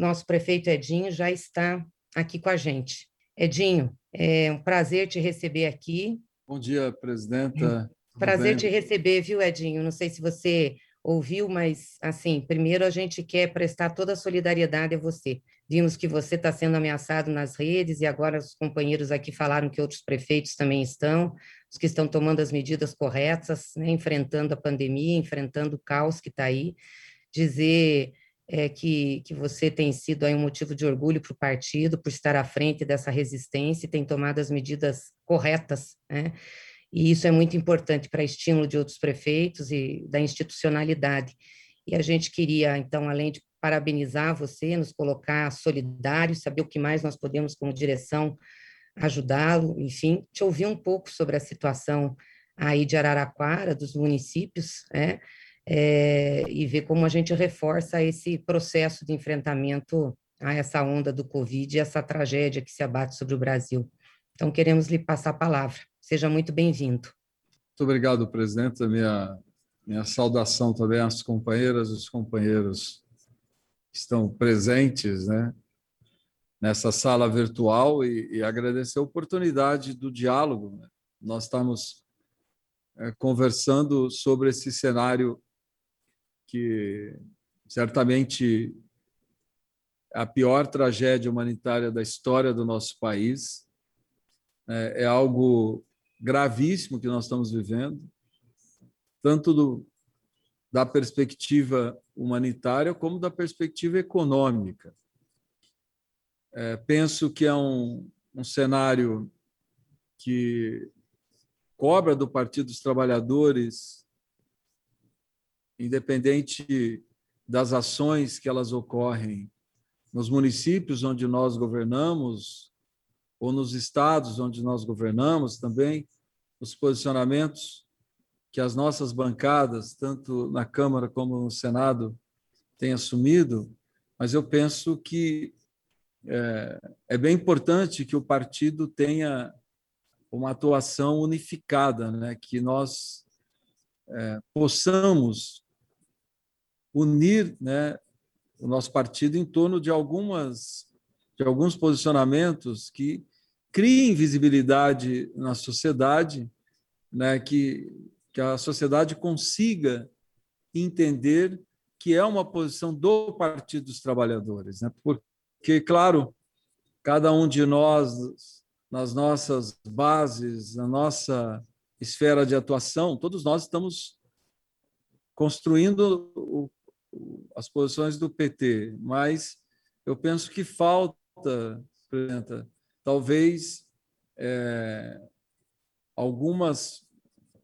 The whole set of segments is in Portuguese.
nosso prefeito Edinho já está aqui com a gente. Edinho, é um prazer te receber aqui. Bom dia, presidenta. Prazer te receber, viu, Edinho? Não sei se você ouviu, mas, assim, primeiro a gente quer prestar toda a solidariedade a você. Vimos que você está sendo ameaçado nas redes e agora os companheiros aqui falaram que outros prefeitos também estão, os que estão tomando as medidas corretas, né, enfrentando a pandemia, enfrentando o caos que está aí. Dizer é, que, que você tem sido aí um motivo de orgulho para o partido, por estar à frente dessa resistência e tem tomado as medidas corretas, né? E isso é muito importante para estímulo de outros prefeitos e da institucionalidade. E a gente queria, então, além de parabenizar você, nos colocar solidários, saber o que mais nós podemos, como direção, ajudá-lo, enfim, te ouvir um pouco sobre a situação aí de Araraquara, dos municípios, né? É, e ver como a gente reforça esse processo de enfrentamento a essa onda do Covid e essa tragédia que se abate sobre o Brasil. Então, queremos lhe passar a palavra. Seja muito bem-vindo. Muito obrigado, presidente. Minha, minha saudação também às companheiras e os companheiros que estão presentes né, nessa sala virtual e, e agradecer a oportunidade do diálogo. Né? Nós estamos é, conversando sobre esse cenário que certamente a pior tragédia humanitária da história do nosso país. É, é algo gravíssimo que nós estamos vivendo, tanto do, da perspectiva humanitária como da perspectiva econômica. É, penso que é um, um cenário que cobra do Partido dos Trabalhadores, independente das ações que elas ocorrem nos municípios onde nós governamos, ou nos estados onde nós governamos também, os posicionamentos que as nossas bancadas, tanto na Câmara como no Senado, têm assumido, mas eu penso que é, é bem importante que o partido tenha uma atuação unificada, né? que nós é, possamos unir né, o nosso partido em torno de algumas de alguns posicionamentos que criem visibilidade na sociedade, né, que, que a sociedade consiga entender que é uma posição do Partido dos Trabalhadores. Né? Porque, claro, cada um de nós, nas nossas bases, na nossa esfera de atuação, todos nós estamos construindo o, as posições do PT, mas eu penso que falta, Presidenta, talvez é, algumas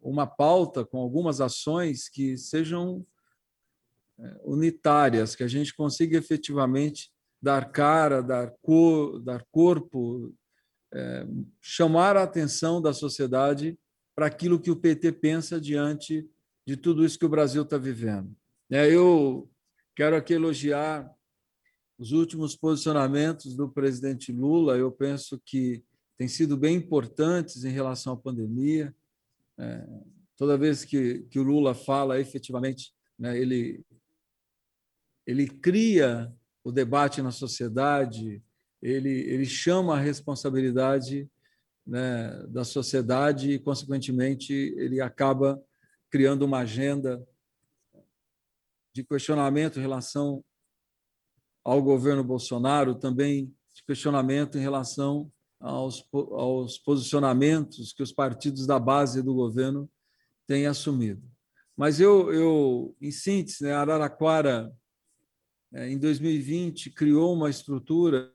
uma pauta com algumas ações que sejam é, unitárias, que a gente consiga efetivamente dar cara, dar, cor, dar corpo, é, chamar a atenção da sociedade para aquilo que o PT pensa diante de tudo isso que o Brasil está vivendo. É, eu quero aqui elogiar os últimos posicionamentos do presidente Lula, eu penso que têm sido bem importantes em relação à pandemia. É, toda vez que, que o Lula fala, efetivamente, né, ele, ele cria o debate na sociedade, ele, ele chama a responsabilidade né, da sociedade e, consequentemente, ele acaba criando uma agenda de questionamento em relação ao governo Bolsonaro, também de questionamento em relação aos, aos posicionamentos que os partidos da base do governo têm assumido. Mas eu, eu em síntese, né, Araraquara, é, em 2020, criou uma estrutura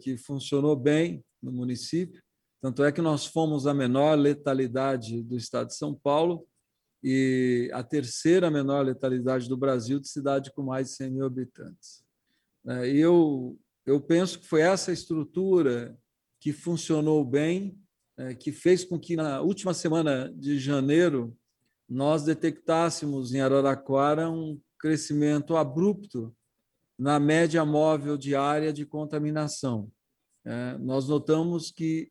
que funcionou bem no município, tanto é que nós fomos a menor letalidade do estado de São Paulo e a terceira menor letalidade do Brasil de cidade com mais de 100 mil habitantes. Né? E eu, eu penso que foi essa estrutura que funcionou bem, né, que fez com que na última semana de janeiro nós detectássemos em Araraquara um crescimento abrupto na média móvel diária de contaminação. É, nós notamos que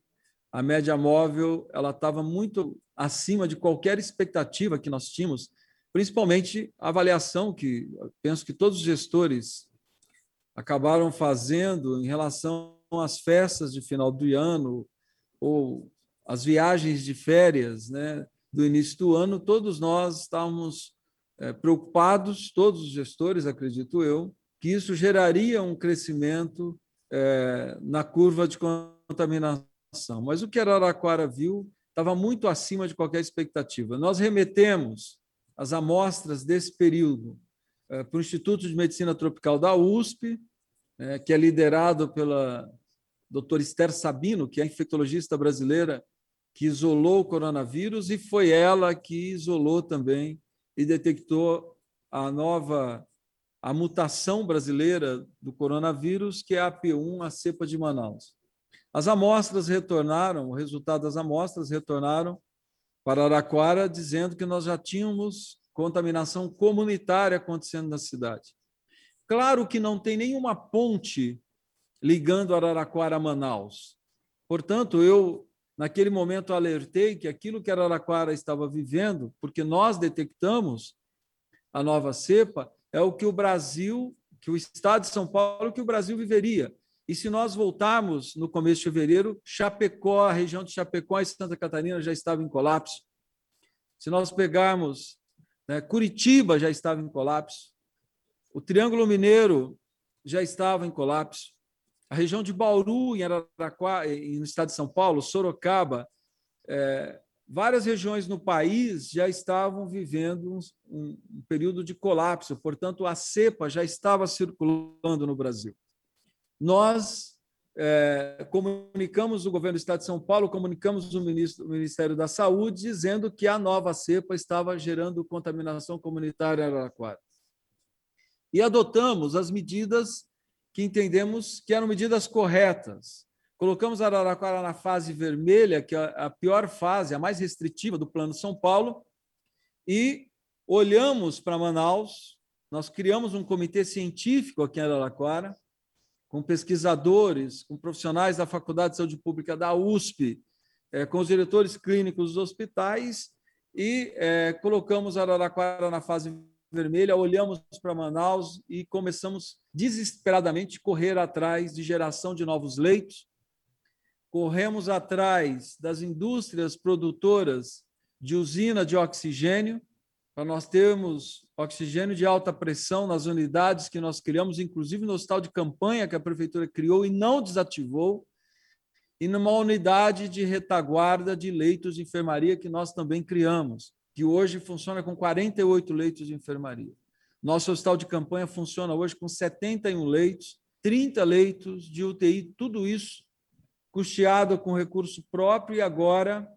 a média móvel ela estava muito acima de qualquer expectativa que nós tínhamos, principalmente a avaliação que penso que todos os gestores acabaram fazendo em relação às festas de final do ano ou as viagens de férias né, do início do ano, todos nós estávamos é, preocupados, todos os gestores, acredito eu, que isso geraria um crescimento é, na curva de contaminação. Mas o que Araraquara viu estava muito acima de qualquer expectativa. Nós remetemos as amostras desse período é, para o Instituto de Medicina Tropical da USP, é, que é liderado pela doutora Esther Sabino, que é infectologista brasileira, que isolou o coronavírus, e foi ela que isolou também e detectou a nova a mutação brasileira do coronavírus, que é a P1, a cepa de Manaus. As amostras retornaram, o resultado das amostras retornaram para Araquara, dizendo que nós já tínhamos contaminação comunitária acontecendo na cidade. Claro que não tem nenhuma ponte ligando Araraquara a Manaus. Portanto, eu, naquele momento, alertei que aquilo que Araraquara estava vivendo, porque nós detectamos a nova cepa, é o que o Brasil, que o Estado de São Paulo, que o Brasil viveria. E se nós voltarmos no começo de fevereiro, Chapecó, a região de Chapecó e Santa Catarina já estava em colapso. Se nós pegarmos né, Curitiba já estava em colapso. O Triângulo Mineiro já estava em colapso. A região de Bauru, em Araraquara, no estado de São Paulo, Sorocaba, é, várias regiões no país já estavam vivendo um, um, período de colapso, portanto, a cepa já estava circulando no Brasil. Nós é, comunicamos o governo do Estado de São Paulo, comunicamos o, ministro, o Ministério da Saúde, dizendo que a nova cepa estava gerando contaminação comunitária em Araraquara. E adotamos as medidas que entendemos que eram medidas corretas, Colocamos Araraquara na fase vermelha, que é a pior fase, a mais restritiva do Plano São Paulo, e olhamos para Manaus. Nós criamos um comitê científico aqui em Araraquara, com pesquisadores, com profissionais da Faculdade de Saúde Pública da USP, é, com os diretores clínicos dos hospitais, e é, colocamos Araraquara na fase vermelha, olhamos para Manaus e começamos desesperadamente correr atrás de geração de novos leitos, corremos atrás das indústrias produtoras de usina de oxigênio, para nós termos oxigênio de alta pressão nas unidades que nós criamos, inclusive no hospital de campanha que a prefeitura criou e não desativou, e numa unidade de retaguarda de leitos de enfermaria que nós também criamos, que hoje funciona com 48 leitos de enfermaria. Nosso hospital de campanha funciona hoje com 71 leitos, 30 leitos de UTI, tudo isso custeado com recurso próprio, e agora,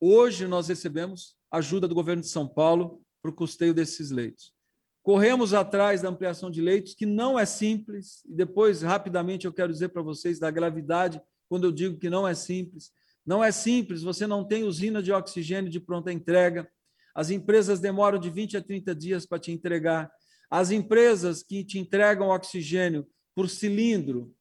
hoje, nós recebemos ajuda do governo de São Paulo para o custeio desses leitos. Corremos atrás da ampliação de leitos, que não é simples, e depois, rapidamente, eu quero dizer para vocês da gravidade quando eu digo que não é simples. Não é simples, você não tem usina de oxigênio de pronta entrega, as empresas demoram de 20 a 30 dias para te entregar. As empresas que te entregam oxigênio por cilindro,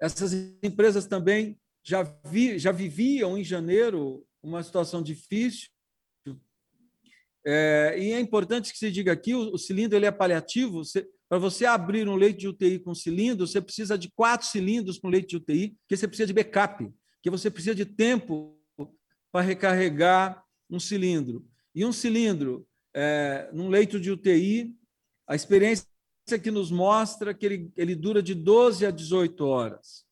essas empresas também já, vi, já viviam em janeiro uma situação difícil. É, e é importante que se diga aqui: o, o cilindro ele é paliativo. Para você abrir um leito de UTI com cilindro, você precisa de quatro cilindros para um leito de UTI, porque você precisa de backup, que você precisa de tempo para recarregar um cilindro. E um cilindro é, num leito de UTI, a experiência que nos mostra que ele, ele dura de 12 a 18 horas.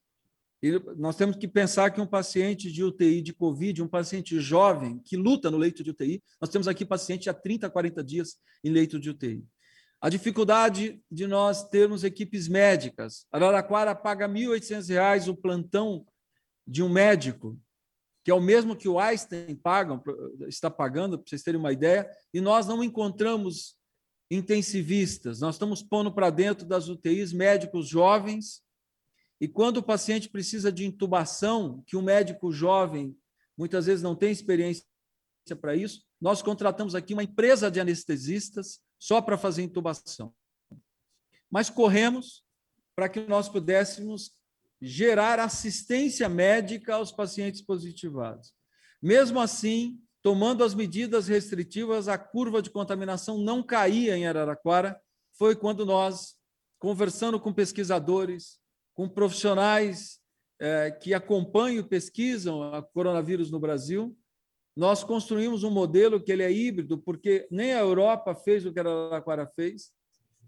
Nós temos que pensar que um paciente de UTI de Covid, um paciente jovem que luta no leito de UTI, nós temos aqui paciente há 30, 40 dias em leito de UTI. A dificuldade de nós termos equipes médicas. Araraquara paga R$ 1.800 o plantão de um médico, que é o mesmo que o Einstein paga, está pagando, para vocês terem uma ideia, e nós não encontramos intensivistas. Nós estamos pondo para dentro das UTIs médicos jovens. E quando o paciente precisa de intubação, que o médico jovem muitas vezes não tem experiência para isso, nós contratamos aqui uma empresa de anestesistas só para fazer intubação. Mas corremos para que nós pudéssemos gerar assistência médica aos pacientes positivados. Mesmo assim, tomando as medidas restritivas, a curva de contaminação não caía em Araraquara. Foi quando nós conversando com pesquisadores, com profissionais é, que acompanham e pesquisam a coronavírus no Brasil, nós construímos um modelo que ele é híbrido, porque nem a Europa fez o que a Araraquara fez,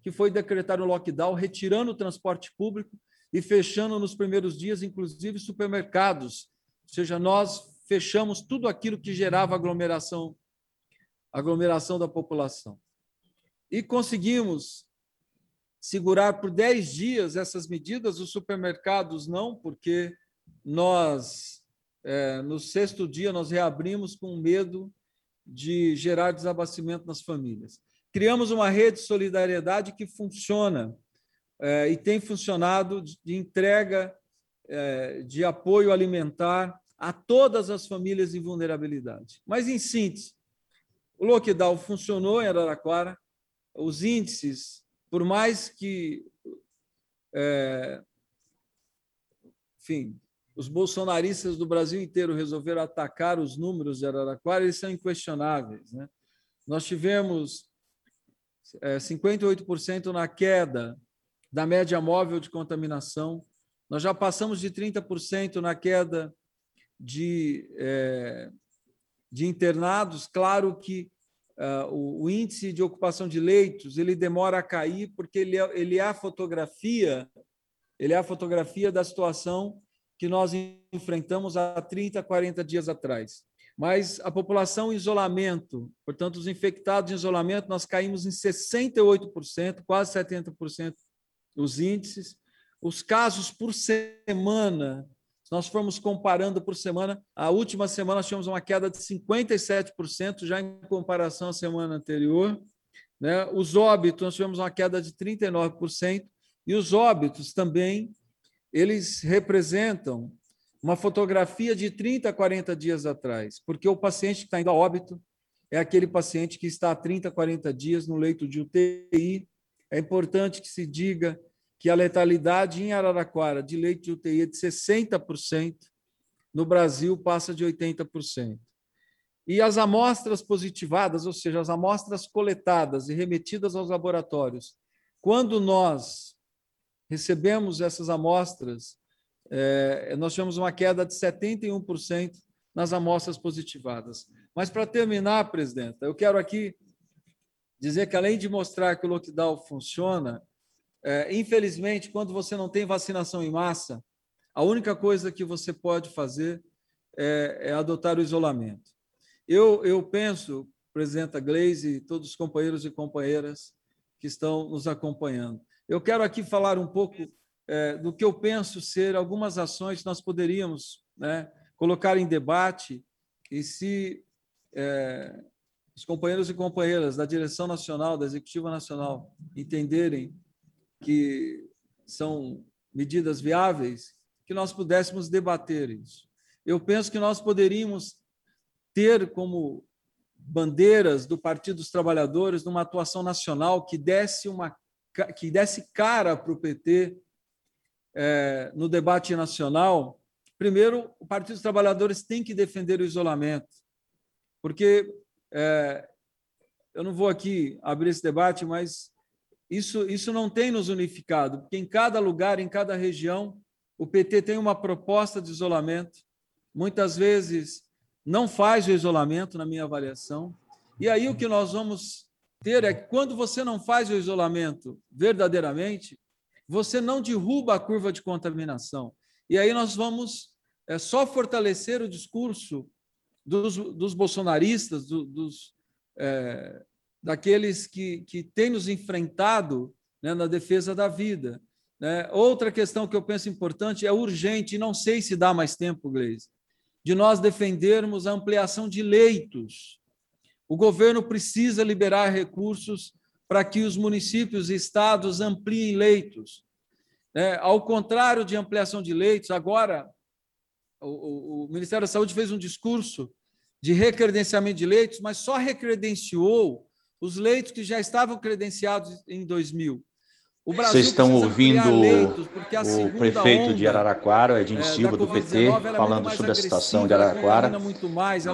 que foi decretar o um lockdown, retirando o transporte público e fechando nos primeiros dias, inclusive, supermercados. Ou seja, nós fechamos tudo aquilo que gerava aglomeração, aglomeração da população. E conseguimos segurar por 10 dias essas medidas, os supermercados não, porque nós é, no sexto dia, nós reabrimos com medo de gerar desabastecimento nas famílias. Criamos uma rede de solidariedade que funciona é, e tem funcionado de entrega é, de apoio alimentar a todas as famílias em vulnerabilidade. Mas, em síntese, o lockdown funcionou em Araraquara, os índices, por mais que, é, enfim, os bolsonaristas do Brasil inteiro resolveram atacar os números de Araraquara, eles são inquestionáveis. Né? Nós tivemos é, 58% na queda da média móvel de contaminação, nós já passamos de 30% na queda de, é, de internados. Claro que uh, o, o, índice de ocupação de leitos ele demora a cair, porque ele é, ele é a fotografia, ele é a fotografia da situação que nós enfrentamos há 30, 40 dias atrás. Mas a população em isolamento, portanto, os infectados em isolamento, nós caímos em 68%, quase 70% os índices. Os casos por semana, nós formos comparando por semana, a última semana nós tivemos uma queda de 57%, já em comparação à semana anterior. Né? Os óbitos, nós tivemos uma queda de 39%, e os óbitos também eles representam uma fotografia de 30, 40 dias atrás, porque o paciente que está indo a óbito é aquele paciente que está há 30, 40 dias no leito de UTI. É importante que se diga que a letalidade em Araraquara de leito de UTI é de 60%, no Brasil passa de 80%. E as amostras positivadas, ou seja, as amostras coletadas e remetidas aos laboratórios, quando nós recebemos essas amostras, é, nós tivemos uma queda de 71% nas amostras positivadas. Mas, para terminar, presidenta, eu quero aqui dizer que, além de mostrar que o lockdown funciona, é, infelizmente, quando você não tem vacinação em massa, a única coisa que você pode fazer é, é adotar o isolamento. Eu, eu penso, presidenta Gleise e todos os companheiros e companheiras que estão nos acompanhando, eu quero aqui falar um pouco é, do que eu penso ser algumas ações que nós poderíamos né, colocar em debate e se é, os companheiros e companheiras da direção nacional, da executiva nacional, entenderem que são medidas viáveis, que nós pudéssemos debater isso. Eu penso que nós poderíamos ter como bandeiras do Partido dos Trabalhadores numa atuação nacional que desse uma que desse cara para o PT é, no debate nacional, primeiro, o Partido dos Trabalhadores tem que defender o isolamento, porque é, eu não vou aqui abrir esse debate, mas isso, isso não tem nos unificado, porque em cada lugar, em cada região, o PT tem uma proposta de isolamento, muitas vezes não faz o isolamento, na minha avaliação, e aí o que nós vamos ter é que quando você não faz o isolamento verdadeiramente, você não derruba a curva de contaminação. E aí nós vamos é, só fortalecer o discurso dos, dos bolsonaristas, do, dos, é, daqueles que, que têm nos enfrentado né, na defesa da vida. Né? Outra questão que eu penso importante é urgente, e não sei se dá mais tempo, Gleisi, de nós defendermos a ampliação de leitos o governo precisa liberar recursos para que os municípios e estados ampliem leitos. É, ao contrário de ampliação de leitos, agora o, o Ministério da Saúde fez um discurso de recredenciamento de leitos, mas só recredenciou os leitos que já estavam credenciados em 2000. Vocês estão ouvindo leitos, o prefeito de Araraquara, Edinho é, Silva, do PT, é falando sobre a situação de Araraquara, mais,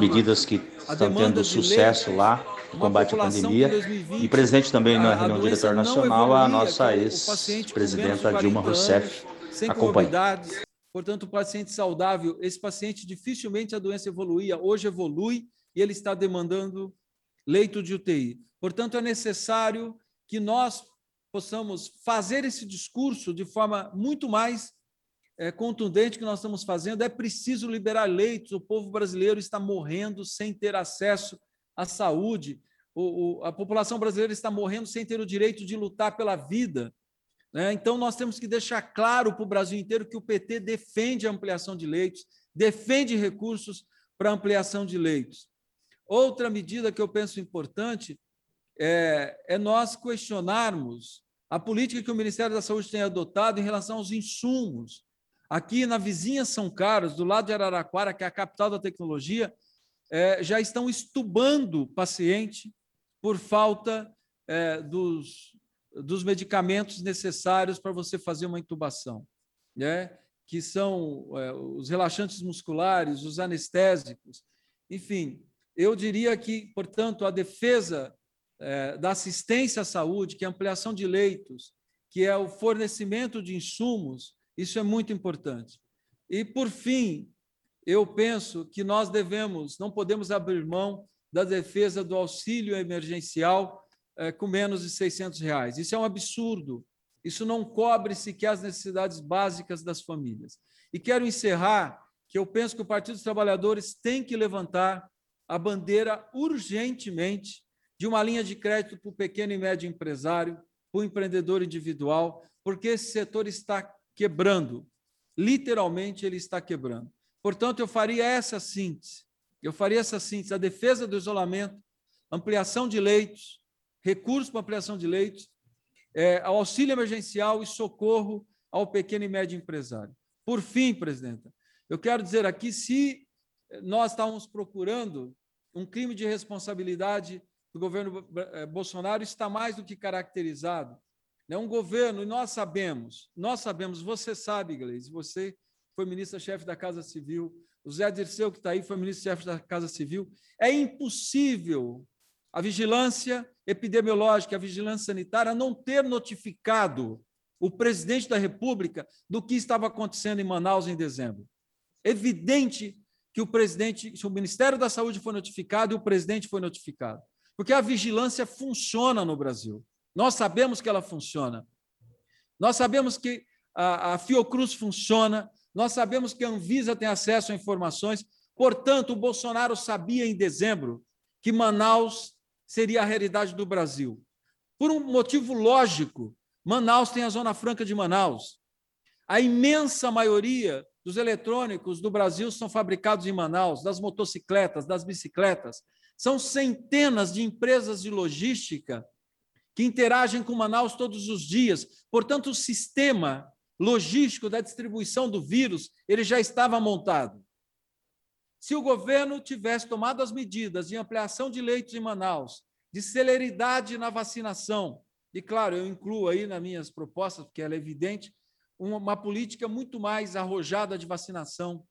medidas que estão tendo sucesso lá do combate à pandemia. e presente também na reunião do diretor nacional a nossa ex-presidenta Dilma Rousseff sem comorbidades, portanto, o paciente saudável, esse paciente dificilmente a doença evoluía, hoje evolui e ele está demandando leito de UTI. Portanto, é necessário que nós possamos fazer esse discurso de forma muito mais é, contundente que nós estamos fazendo. É preciso liberar leitos. O povo brasileiro está morrendo sem ter acesso à saúde. O, o, a população brasileira está morrendo sem ter o direito de lutar pela vida. Né? Então, nós temos que deixar claro para o Brasil inteiro que o PT defende a ampliação de leitos, defende recursos para ampliação de leitos. Outra medida que eu penso importante é, é nós questionarmos a política que o Ministério da Saúde tem adotado em relação aos insumos. Aqui na vizinha São Carlos, do lado de Araraquara, que é a capital da tecnologia, é, já estão estubando paciente por falta é, dos, dos medicamentos necessários para você fazer uma intubação, né? que são é, os relaxantes musculares, os anestésicos, enfim, eu diria que, portanto, a defesa é, da assistência à saúde, que é a ampliação de leitos, que é o fornecimento de insumos, isso é muito importante. E, por fim, eu penso que nós devemos, não podemos abrir mão da defesa do auxílio emergencial é, com menos de 600 reais. Isso é um absurdo. Isso não cobre sequer as necessidades básicas das famílias. E quero encerrar que eu penso que o Partido dos Trabalhadores tem que levantar a bandeira urgentemente de uma linha de crédito para o pequeno e médio empresário, para o empreendedor individual, porque esse setor está quebrando. Literalmente, ele está quebrando. Portanto, eu faria essa síntese. Eu faria essa síntese: a defesa do isolamento, ampliação de leitos, recursos para ampliação de leitos, é, auxílio emergencial e socorro ao pequeno e médio empresário. Por fim, presidenta, eu quero dizer aqui: se nós estávamos procurando um crime de responsabilidade do governo eh, Bolsonaro está mais do que caracterizado. É um governo, e nós sabemos, nós sabemos, você sabe, Gleisi, você foi ministra-chefe da Casa Civil, o Zé Dirceu, que está aí, foi ministro-chefe da Casa Civil. É impossível a vigilância epidemiológica, a vigilância sanitária não ter notificado o presidente da República do que estava acontecendo em Manaus em dezembro. Evidente que o presidente, o Ministério da Saúde foi notificado e o presidente foi notificado. Porque a vigilância funciona no Brasil. Nós sabemos que ela funciona. Nós sabemos que a, a Fiocruz funciona, nós sabemos que a Anvisa tem acesso a informações. Portanto, o Bolsonaro sabia em dezembro que Manaus seria a realidade do Brasil. Por um motivo lógico, Manaus tem a Zona Franca de Manaus. A imensa maioria dos eletrônicos do Brasil são fabricados em Manaus, das motocicletas, das bicicletas. São centenas de empresas de logística que interagem com Manaus todos os dias. Portanto, o sistema logístico da distribuição do vírus ele já estava montado. Se o governo tivesse tomado as medidas de ampliação de leitos em Manaus, de celeridade na vacinação, e claro, eu incluo aí nas minhas propostas, porque ela é evidente, uma política muito mais arrojada de vacinação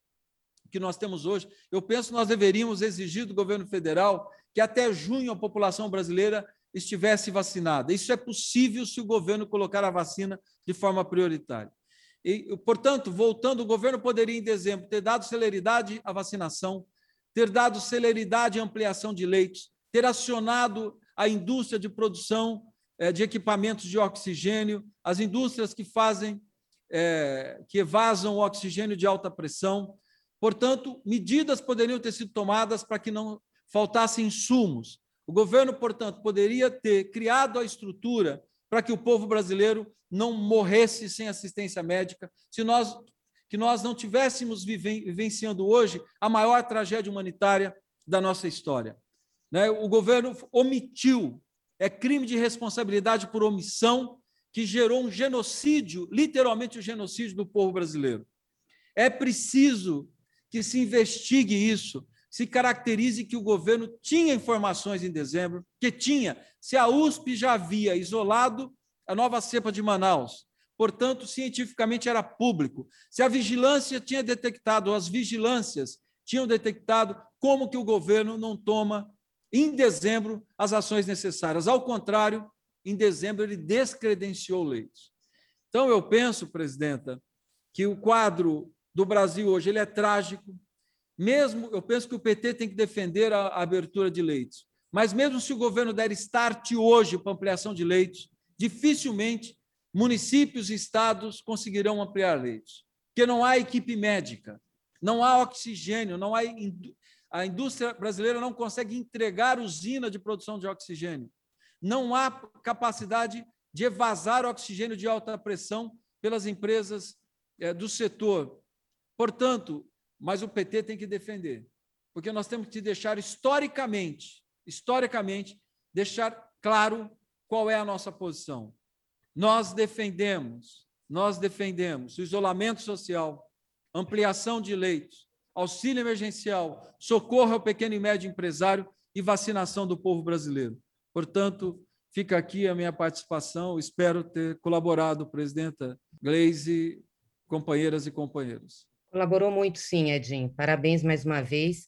que nós temos hoje. Eu penso que nós deveríamos exigir do governo federal que até junho a população brasileira estivesse vacinada. Isso é possível se o governo colocar a vacina de forma prioritária. E, portanto, voltando, o governo poderia, em dezembro, ter dado celeridade à vacinação, ter dado celeridade à ampliação de leitos, ter acionado a indústria de produção eh, de equipamentos de oxigênio, as indústrias que fazem é, que evasam o oxigênio de alta pressão. Portanto, medidas poderiam ter sido tomadas para que não faltassem insumos. O governo, portanto, poderia ter criado a estrutura para que o povo brasileiro não morresse sem assistência médica, se nós que nós não tivéssemos vivenciando hoje a maior tragédia humanitária da nossa história. Né? O governo omitiu, é crime de responsabilidade por omissão que gerou um genocídio, literalmente o um genocídio do povo brasileiro. É preciso que se investigue isso, se caracterize que o governo tinha informações em dezembro, que tinha, se a USP já havia isolado a nova cepa de Manaus, portanto, cientificamente era público. Se a vigilância tinha detectado, as vigilâncias tinham detectado, como que o governo não toma em dezembro, as ações necessárias. Ao contrário, em dezembro, ele descredenciou leitos. Então, eu penso, presidenta, que o quadro do Brasil hoje ele é trágico. Mesmo, eu penso que o PT tem que defender a, a abertura de leitos. Mas mesmo se o governo der start hoje para ampliação de leitos, dificilmente municípios e estados conseguirão ampliar leitos, porque não há equipe médica, não há oxigênio, não há a indústria brasileira não consegue entregar usina de produção de oxigênio. Não há capacidade de evasar oxigênio de alta pressão pelas empresas é, do setor. Portanto, mas o PT tem que defender, porque nós temos que deixar historicamente, historicamente, deixar claro qual é a nossa posição. Nós defendemos, nós defendemos o isolamento social, ampliação de leitos, auxílio emergencial, socorro ao pequeno e médio empresário e vacinação do povo brasileiro. Portanto, fica aqui a minha participação. Espero ter colaborado, presidenta Gleise, companheiras e companheiros. Colaborou muito, sim, Edinho. Parabéns mais uma vez.